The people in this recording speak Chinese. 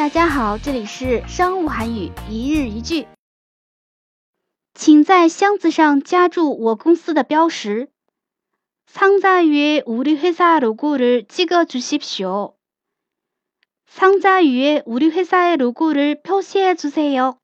大家好，这里是商务韩语一日一句。请在箱子上加注我公司的标识。상자위에우리회사로고를찍어주십시 오。 상자 위에 우리 회사의 로고를 표시해 주세 요。